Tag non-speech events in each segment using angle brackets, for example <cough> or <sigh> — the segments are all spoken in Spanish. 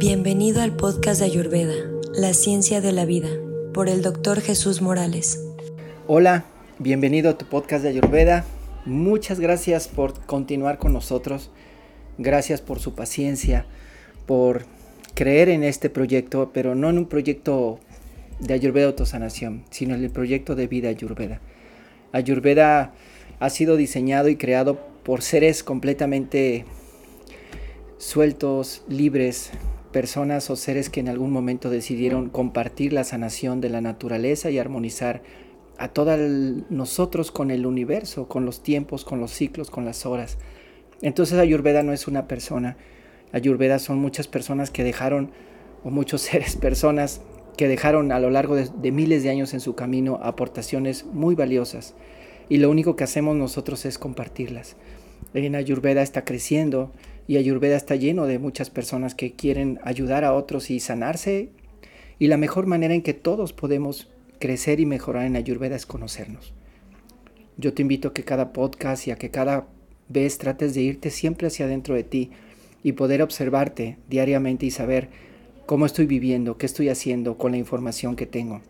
Bienvenido al podcast de Ayurveda, La Ciencia de la Vida, por el doctor Jesús Morales. Hola, bienvenido a tu podcast de Ayurveda. Muchas gracias por continuar con nosotros. Gracias por su paciencia, por creer en este proyecto, pero no en un proyecto de Ayurveda Autosanación, sino en el proyecto de vida Ayurveda. Ayurveda ha sido diseñado y creado por seres completamente sueltos, libres, personas o seres que en algún momento decidieron compartir la sanación de la naturaleza y armonizar a todos nosotros con el universo, con los tiempos, con los ciclos, con las horas. Entonces Ayurveda no es una persona. Ayurveda son muchas personas que dejaron, o muchos <laughs> seres, personas que dejaron a lo largo de, miles de años en su camino aportaciones muy valiosas. Y lo único que hacemos nosotros es compartirlas. En Ayurveda está creciendo, y Ayurveda está lleno de muchas personas que quieren ayudar a otros y sanarse. Y la mejor manera en que todos podemos crecer y mejorar en Ayurveda es conocernos. Yo te invito a que cada podcast y a que cada vez trates de irte siempre hacia adentro de ti y poder observarte diariamente y saber cómo estoy viviendo, qué estoy haciendo con la información que tengo.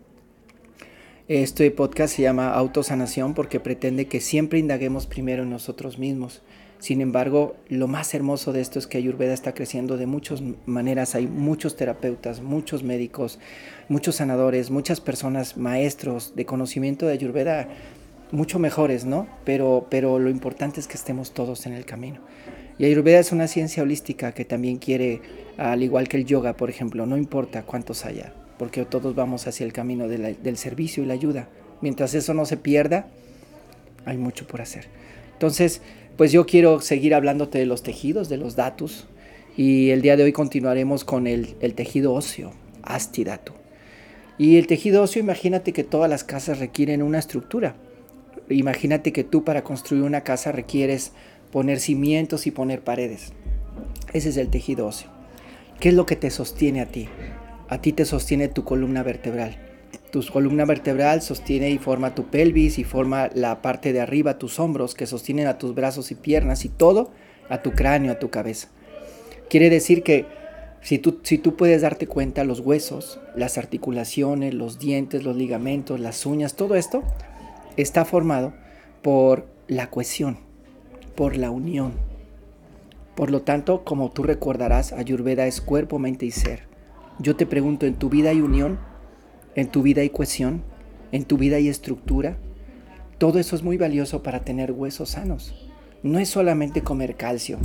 Este podcast se llama Autosanación porque pretende que siempre indaguemos primero en nosotros mismos sin embargo, lo más hermoso de esto es que Ayurveda está creciendo de muchas maneras. Hay muchos terapeutas, muchos médicos, muchos sanadores, muchas personas, maestros de conocimiento de Ayurveda, mucho mejores, ¿no? Pero, pero lo importante es que estemos todos en el camino. Y Ayurveda es una ciencia holística que también quiere, al igual que el yoga, por ejemplo, no importa cuántos haya, porque todos vamos hacia el camino del servicio y la ayuda. Mientras eso no se pierda, hay mucho por hacer. Entonces, pues yo quiero seguir hablándote de los tejidos, de los datos, y el día de hoy continuaremos con el, tejido óseo, astidatu. Y el tejido óseo, imagínate que todas las casas requieren una estructura. Imagínate que tú para construir una casa requieres poner cimientos y poner paredes. Ese es el tejido óseo. ¿Qué es lo que te sostiene a ti? A ti te sostiene tu columna vertebral. Tu columna vertebral sostiene y forma tu pelvis y forma la parte de arriba, tus hombros, que sostienen a tus brazos y piernas y todo a tu cráneo, a tu cabeza. Quiere decir que si tú, si tú puedes darte cuenta, los huesos, las articulaciones, los dientes, los ligamentos, las uñas, todo esto está formado por la cohesión, por la unión. Por lo tanto, como tú recordarás, Ayurveda es cuerpo, mente y ser. Yo te pregunto, ¿en tu vida hay unión? En tu vida hay cohesión, en tu vida hay estructura. Todo eso es muy valioso para tener huesos sanos. No es solamente comer calcio,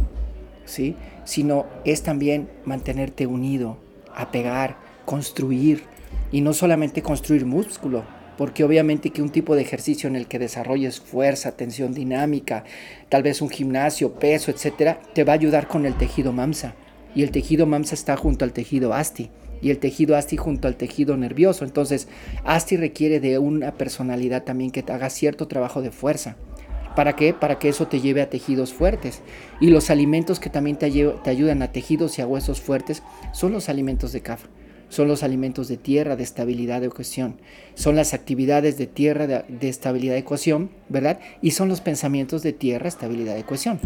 ¿sí? sino es también mantenerte unido, apegar, construir y no solamente construir músculo, porque obviamente que un tipo de ejercicio en el que desarrolles fuerza, tensión dinámica, tal vez un gimnasio, peso, etcétera, te va a ayudar con el tejido mamsa y el tejido mamsa está junto al tejido asti y el tejido asti junto al tejido nervioso. Entonces, asti requiere de una personalidad también que haga cierto trabajo de fuerza. ¿Para qué? Para que eso te lleve a tejidos fuertes. Y los alimentos que también te, ayudan a tejidos y a huesos fuertes son los alimentos de CAF. Son los alimentos de tierra, de estabilidad, de cohesión. Son las actividades de tierra, de, estabilidad, de cohesión, ¿verdad? Y son los pensamientos de tierra, estabilidad, de cohesión.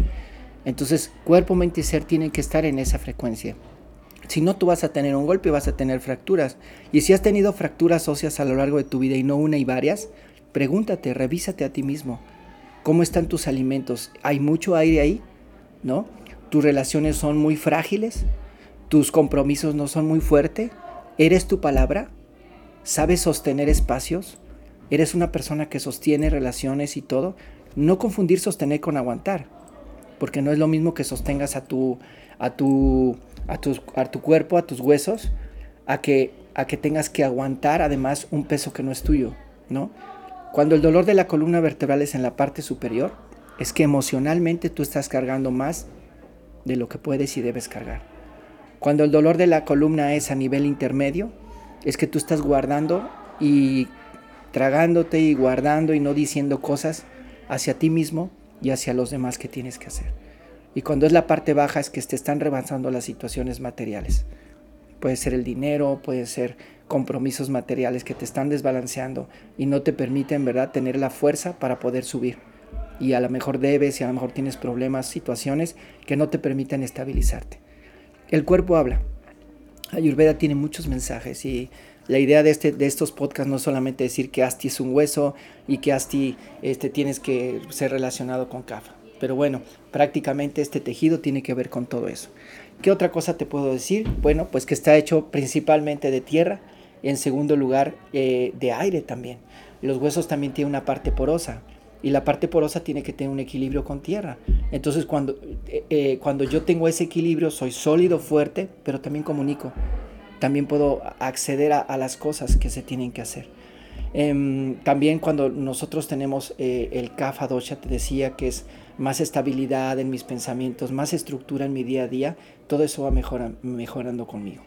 Entonces, cuerpo, mente y ser tienen que estar en esa frecuencia. Si no, tú vas a tener un golpe vas a tener fracturas. Y si has tenido fracturas óseas a lo largo de tu vida y no una y varias, pregúntate, revísate a ti mismo. ¿Cómo están tus alimentos? ¿Hay mucho aire ahí? ¿No? ¿Tus relaciones son muy frágiles? ¿Tus compromisos no son muy fuertes? ¿Eres tu palabra? ¿Sabes sostener espacios? ¿Eres una persona que sostiene relaciones y todo? No confundir sostener con aguantar, porque no es lo mismo que sostengas a tu, a tu a, tu cuerpo, a tus huesos, a que, a que tengas que aguantar además un peso que no es tuyo, ¿no? Cuando el dolor de la columna vertebral es en la parte superior, es que emocionalmente tú estás cargando más de lo que puedes y debes cargar. Cuando el dolor de la columna es a nivel intermedio, es que tú estás guardando y tragándote y guardando y no diciendo cosas hacia ti mismo y hacia los demás que tienes que hacer. Y cuando es la parte baja es que te están rebasando las situaciones materiales. Puede ser el dinero, puede ser compromisos materiales que te están desbalanceando y no te permiten, ¿verdad?, tener la fuerza para poder subir. Y a lo mejor debes y a lo mejor tienes problemas, situaciones que no te permiten estabilizarte. El cuerpo habla. Ayurveda tiene muchos mensajes y la idea de, este, de estos podcasts no es solamente decir que Asti es un hueso y que Asti este, tienes que ser relacionado con Kapha. Pero bueno, prácticamente este tejido tiene que ver con todo eso. ¿Qué otra cosa te puedo decir? Bueno, pues que está hecho principalmente de tierra, en segundo lugar eh, de aire también. Los huesos también tienen una parte porosa y la parte porosa tiene que tener un equilibrio con tierra. Entonces cuando, eh, eh, cuando yo tengo ese equilibrio soy sólido, fuerte, pero también comunico. También puedo acceder a, las cosas que se tienen que hacer. Em, también cuando nosotros tenemos eh, el Kapha Dosha, te decía que es más estabilidad en mis pensamientos, más estructura en mi día a día, todo eso va mejorando conmigo.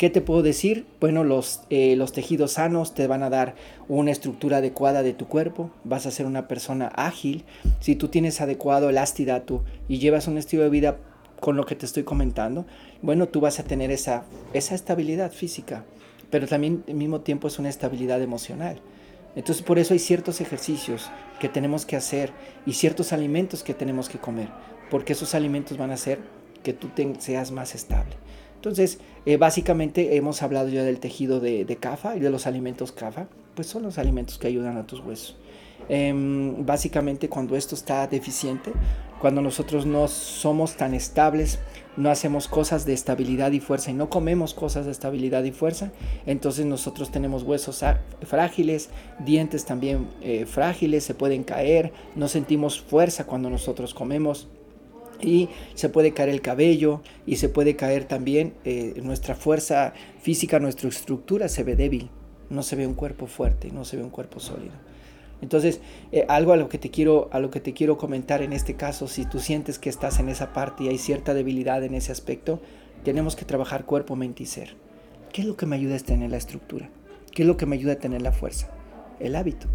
¿Qué te puedo decir? Bueno, los, eh, los tejidos sanos te van a dar una estructura adecuada de tu cuerpo, vas a ser una persona ágil. Si tú tienes adecuado el astidato y llevas un estilo de vida con lo que te estoy comentando, bueno, tú vas a tener esa, esa estabilidad física, pero también al mismo tiempo es una estabilidad emocional. Entonces por eso hay ciertos ejercicios que tenemos que hacer y ciertos alimentos que tenemos que comer, porque esos alimentos van a hacer que tú seas más estable. Entonces, eh, básicamente hemos hablado ya del tejido de, de CAFA y de los alimentos CAFA, pues son los alimentos que ayudan a tus huesos. Em, básicamente cuando esto está deficiente, cuando nosotros no somos tan estables, no hacemos cosas de estabilidad y fuerza y no comemos cosas de estabilidad y fuerza, entonces nosotros tenemos huesos frágiles, dientes también eh, frágiles, se pueden caer, no sentimos fuerza cuando nosotros comemos y se puede caer el cabello y se puede caer también eh, nuestra fuerza física, nuestra estructura se ve débil, no se ve un cuerpo fuerte, no se ve un cuerpo sólido. Entonces, eh, algo a lo, que te quiero, a lo que te quiero comentar en este caso, si tú sientes que estás en esa parte y hay cierta debilidad en ese aspecto, tenemos que trabajar cuerpo, mente y ser. ¿Qué es lo que me ayuda a tener la estructura? ¿Qué es lo que me ayuda a tener la fuerza? El hábito.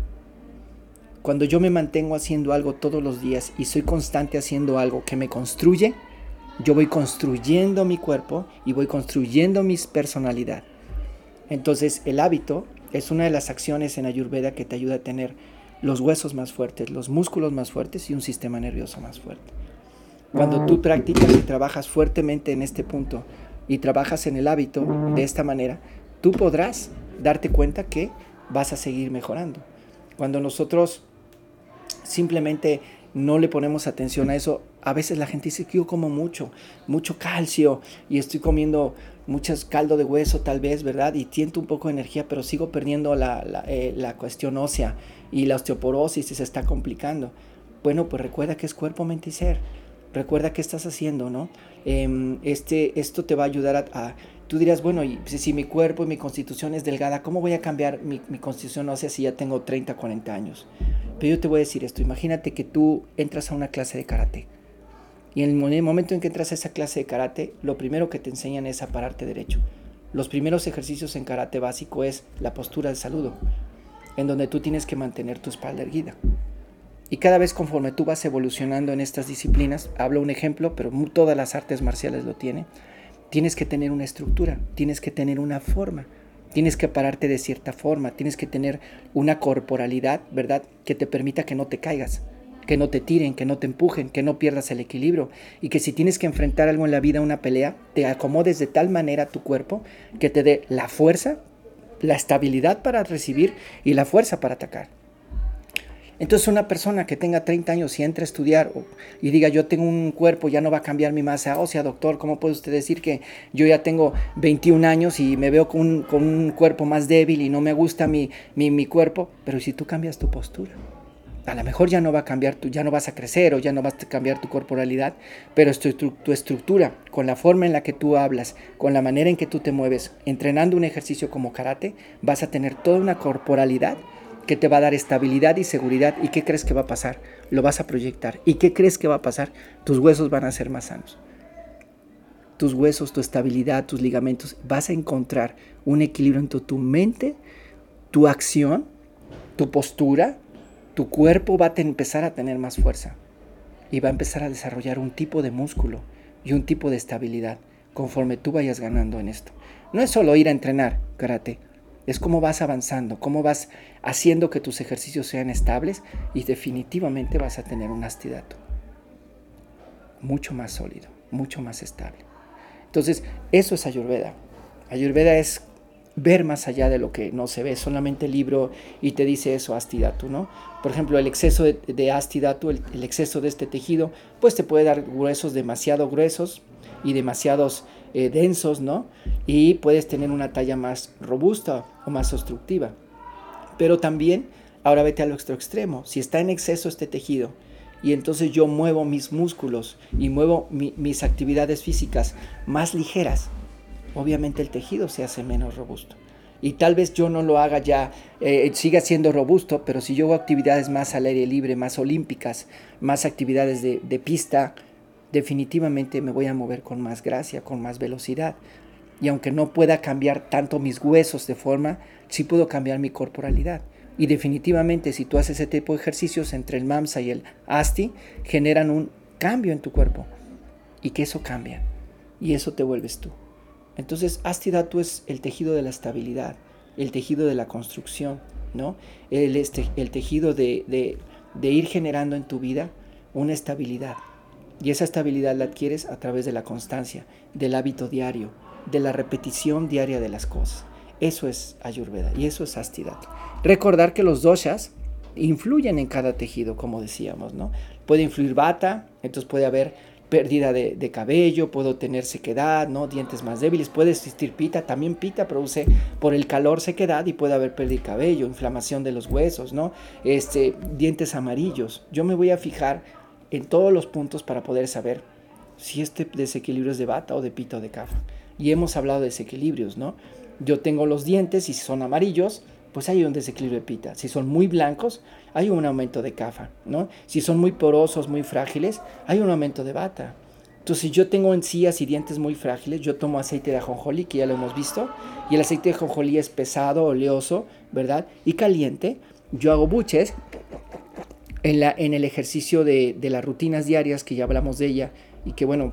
Cuando yo me mantengo haciendo algo todos los días y soy constante haciendo algo que me construye, yo voy construyendo mi cuerpo y voy construyendo mi personalidad. Entonces el hábito es una de las acciones en Ayurveda que te ayuda a tener los huesos más fuertes, los músculos más fuertes y un sistema nervioso más fuerte. Cuando tú practicas y trabajas fuertemente en este punto y trabajas en el hábito de esta manera, tú podrás darte cuenta que vas a seguir mejorando. Cuando nosotros simplemente no le ponemos atención a eso. A veces la gente dice que yo como mucho, mucho calcio y estoy comiendo muchos caldo de hueso tal vez, ¿verdad? Y tiento un poco de energía, pero sigo perdiendo la, eh, la cuestión ósea y la osteoporosis se está complicando. Bueno, pues recuerda que es cuerpo, mente y ser. Recuerda qué estás haciendo, ¿no? Em, este, esto te va a ayudar a, Tú dirás, bueno, y si, mi cuerpo y mi constitución es delgada, ¿cómo voy a cambiar mi, mi constitución ósea si ya tengo 30, 40 años? Pero yo te voy a decir esto, imagínate que tú entras a una clase de karate. Y en el momento en que entras a esa clase de karate, lo primero que te enseñan es a pararte derecho. Los primeros ejercicios en karate básico es la postura de saludo, en donde tú tienes que mantener tu espalda erguida. Y cada vez conforme tú vas evolucionando en estas disciplinas, hablo un ejemplo, pero todas las artes marciales lo tienen, tienes que tener una estructura, tienes que tener una forma. Tienes que pararte de cierta forma, tienes que tener una corporalidad, ¿verdad? Que te permita que no te caigas, que no te tiren, que no te empujen, que no pierdas el equilibrio y que si tienes que enfrentar algo en la vida, una pelea, te acomodes de tal manera tu cuerpo que te dé la fuerza, la estabilidad para recibir y la fuerza para atacar. Entonces una persona que tenga 30 años y entre a estudiar y diga yo tengo un cuerpo, ya no va a cambiar mi masa ósea, doctor, ¿cómo puede usted decir que yo ya tengo 21 años y me veo con un, cuerpo más débil y no me gusta mi, mi, cuerpo? Pero si tú cambias tu postura, a lo mejor ya no va a cambiar, tu, ya no vas a crecer o ya no vas a cambiar tu corporalidad, pero tu, tu estructura, con la forma en la que tú hablas, con la manera en que tú te mueves, entrenando un ejercicio como karate, vas a tener toda una corporalidad que te va a dar estabilidad y seguridad. ¿Y qué crees que va a pasar? Lo vas a proyectar. ¿Y qué crees que va a pasar? Tus huesos van a ser más sanos. Tus huesos, tu estabilidad, tus ligamentos, vas a encontrar un equilibrio entre tu mente, tu acción, tu postura, tu cuerpo va a empezar a tener más fuerza y va a empezar a desarrollar un tipo de músculo y un tipo de estabilidad conforme tú vayas ganando en esto. No es solo ir a entrenar karate, es cómo vas avanzando, cómo vas haciendo que tus ejercicios sean estables y definitivamente vas a tener un astidato mucho más sólido, mucho más estable. Entonces, eso es Ayurveda. Ayurveda es ver más allá de lo que no se ve, solamente el libro y te dice eso, astidatu, ¿no? Por ejemplo, el exceso de, de astidatu, el, exceso de este tejido, pues te puede dar gruesos demasiado gruesos y demasiados eh, densos, ¿no? Y puedes tener una talla más robusta o más obstructiva. Pero también, ahora vete al otro extremo, si está en exceso este tejido, y entonces yo muevo mis músculos y muevo mi, mis actividades físicas más ligeras, obviamente el tejido se hace menos robusto. Y tal vez yo no lo haga ya, eh, siga siendo robusto, pero si yo hago actividades más al aire libre, más olímpicas, más actividades de, de pista, definitivamente me voy a mover con más gracia, con más velocidad. Y aunque no pueda cambiar tanto mis huesos de forma, sí puedo cambiar mi corporalidad. Y definitivamente si tú haces ese tipo de ejercicios entre el MAMSA y el ASTI, generan un cambio en tu cuerpo. Y que eso cambia. Y eso te vuelves tú. Entonces, Astidatu es el tejido de la estabilidad, el tejido de la construcción, ¿no? El, este, tejido de, ir generando en tu vida una estabilidad. Y esa estabilidad la adquieres a través de la constancia, del hábito diario, de la repetición diaria de las cosas. Eso es Ayurveda y eso es Astidatu. Recordar que los doshas influyen en cada tejido, como decíamos, ¿no? Puede influir bata, entonces puede haber pérdida de, cabello, puedo tener sequedad, ¿no? dientes más débiles, puede existir pita, también pita produce por el calor sequedad y puede haber pérdida de cabello, inflamación de los huesos, ¿no? este, dientes amarillos. Yo me voy a fijar en todos los puntos para poder saber si este desequilibrio es de bata o de pita o de cafa. Y hemos hablado de desequilibrios, ¿no? Yo tengo los dientes y si son amarillos, pues hay un desequilibrio de pita. Si son muy blancos, hay un aumento de cafa, ¿no? Si son muy porosos, muy frágiles, hay un aumento de bata. Entonces, si yo tengo encías y dientes muy frágiles, yo tomo aceite de ajonjolí, que ya lo hemos visto, y el aceite de ajonjolí es pesado, oleoso, ¿verdad? Y caliente. Yo hago buches en, la, en el ejercicio de, de las rutinas diarias, que ya hablamos de ella, y que bueno,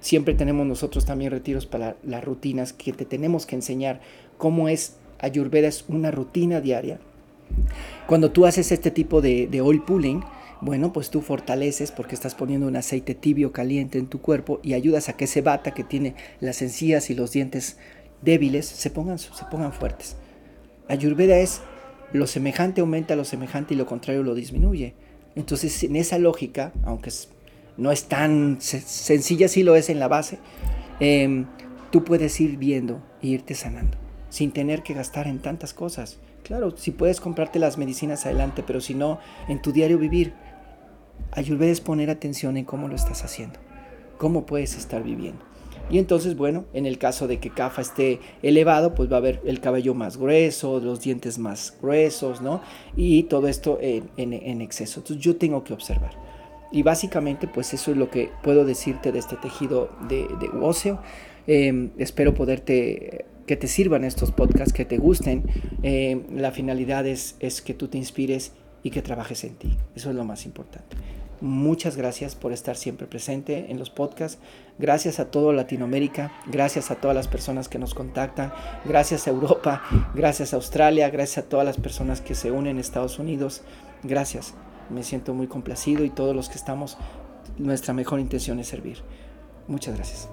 siempre tenemos nosotros también retiros para las rutinas que te tenemos que enseñar cómo es Ayurveda es una rutina diaria. Cuando tú haces este tipo de, de, oil pulling, bueno, pues tú fortaleces porque estás poniendo un aceite tibio caliente en tu cuerpo y ayudas a que ese bata que tiene las encías y los dientes débiles se pongan, se pongan fuertes. Ayurveda es lo semejante aumenta lo semejante y lo contrario lo disminuye. Entonces, en esa lógica, aunque no es tan sencilla, sí lo es en la base, eh, tú puedes ir viendo e irte sanando sin tener que gastar en tantas cosas. Claro, si puedes comprarte las medicinas adelante, pero si no, en tu diario vivir, Ayurveda es poner atención en cómo lo estás haciendo, cómo puedes estar viviendo. Y entonces, bueno, en el caso de que CAFA esté elevado, pues va a haber el cabello más grueso, los dientes más gruesos, ¿no? Y todo esto en, en, en exceso. Entonces yo tengo que observar. Y básicamente, pues eso es lo que puedo decirte de este tejido de, de óseo. Eh, espero poderte que te sirvan estos podcasts, que te gusten. Eh, la finalidad es, es que tú te inspires y que trabajes en ti. Eso es lo más importante. Muchas gracias por estar siempre presente en los podcasts. Gracias a todo Latinoamérica. Gracias a todas las personas que nos contactan. Gracias a Europa. Gracias a Australia. Gracias a todas las personas que se unen en Estados Unidos. Gracias. Me siento muy complacido y todos los que estamos, nuestra mejor intención es servir. Muchas gracias.